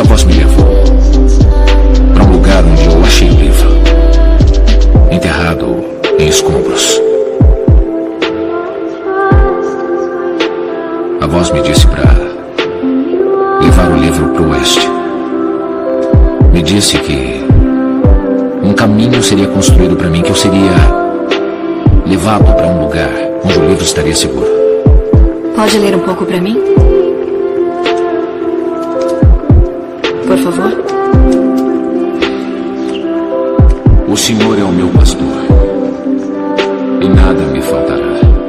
essa voz me levou para um lugar onde eu achei o livro, enterrado em escombros. A voz me disse para levar o livro para o oeste. Me disse que um caminho seria construído para mim, que eu seria levado para um lugar onde o livro estaria seguro. Pode ler um pouco para mim? Favor. O Senhor é o meu pastor, e nada me faltará.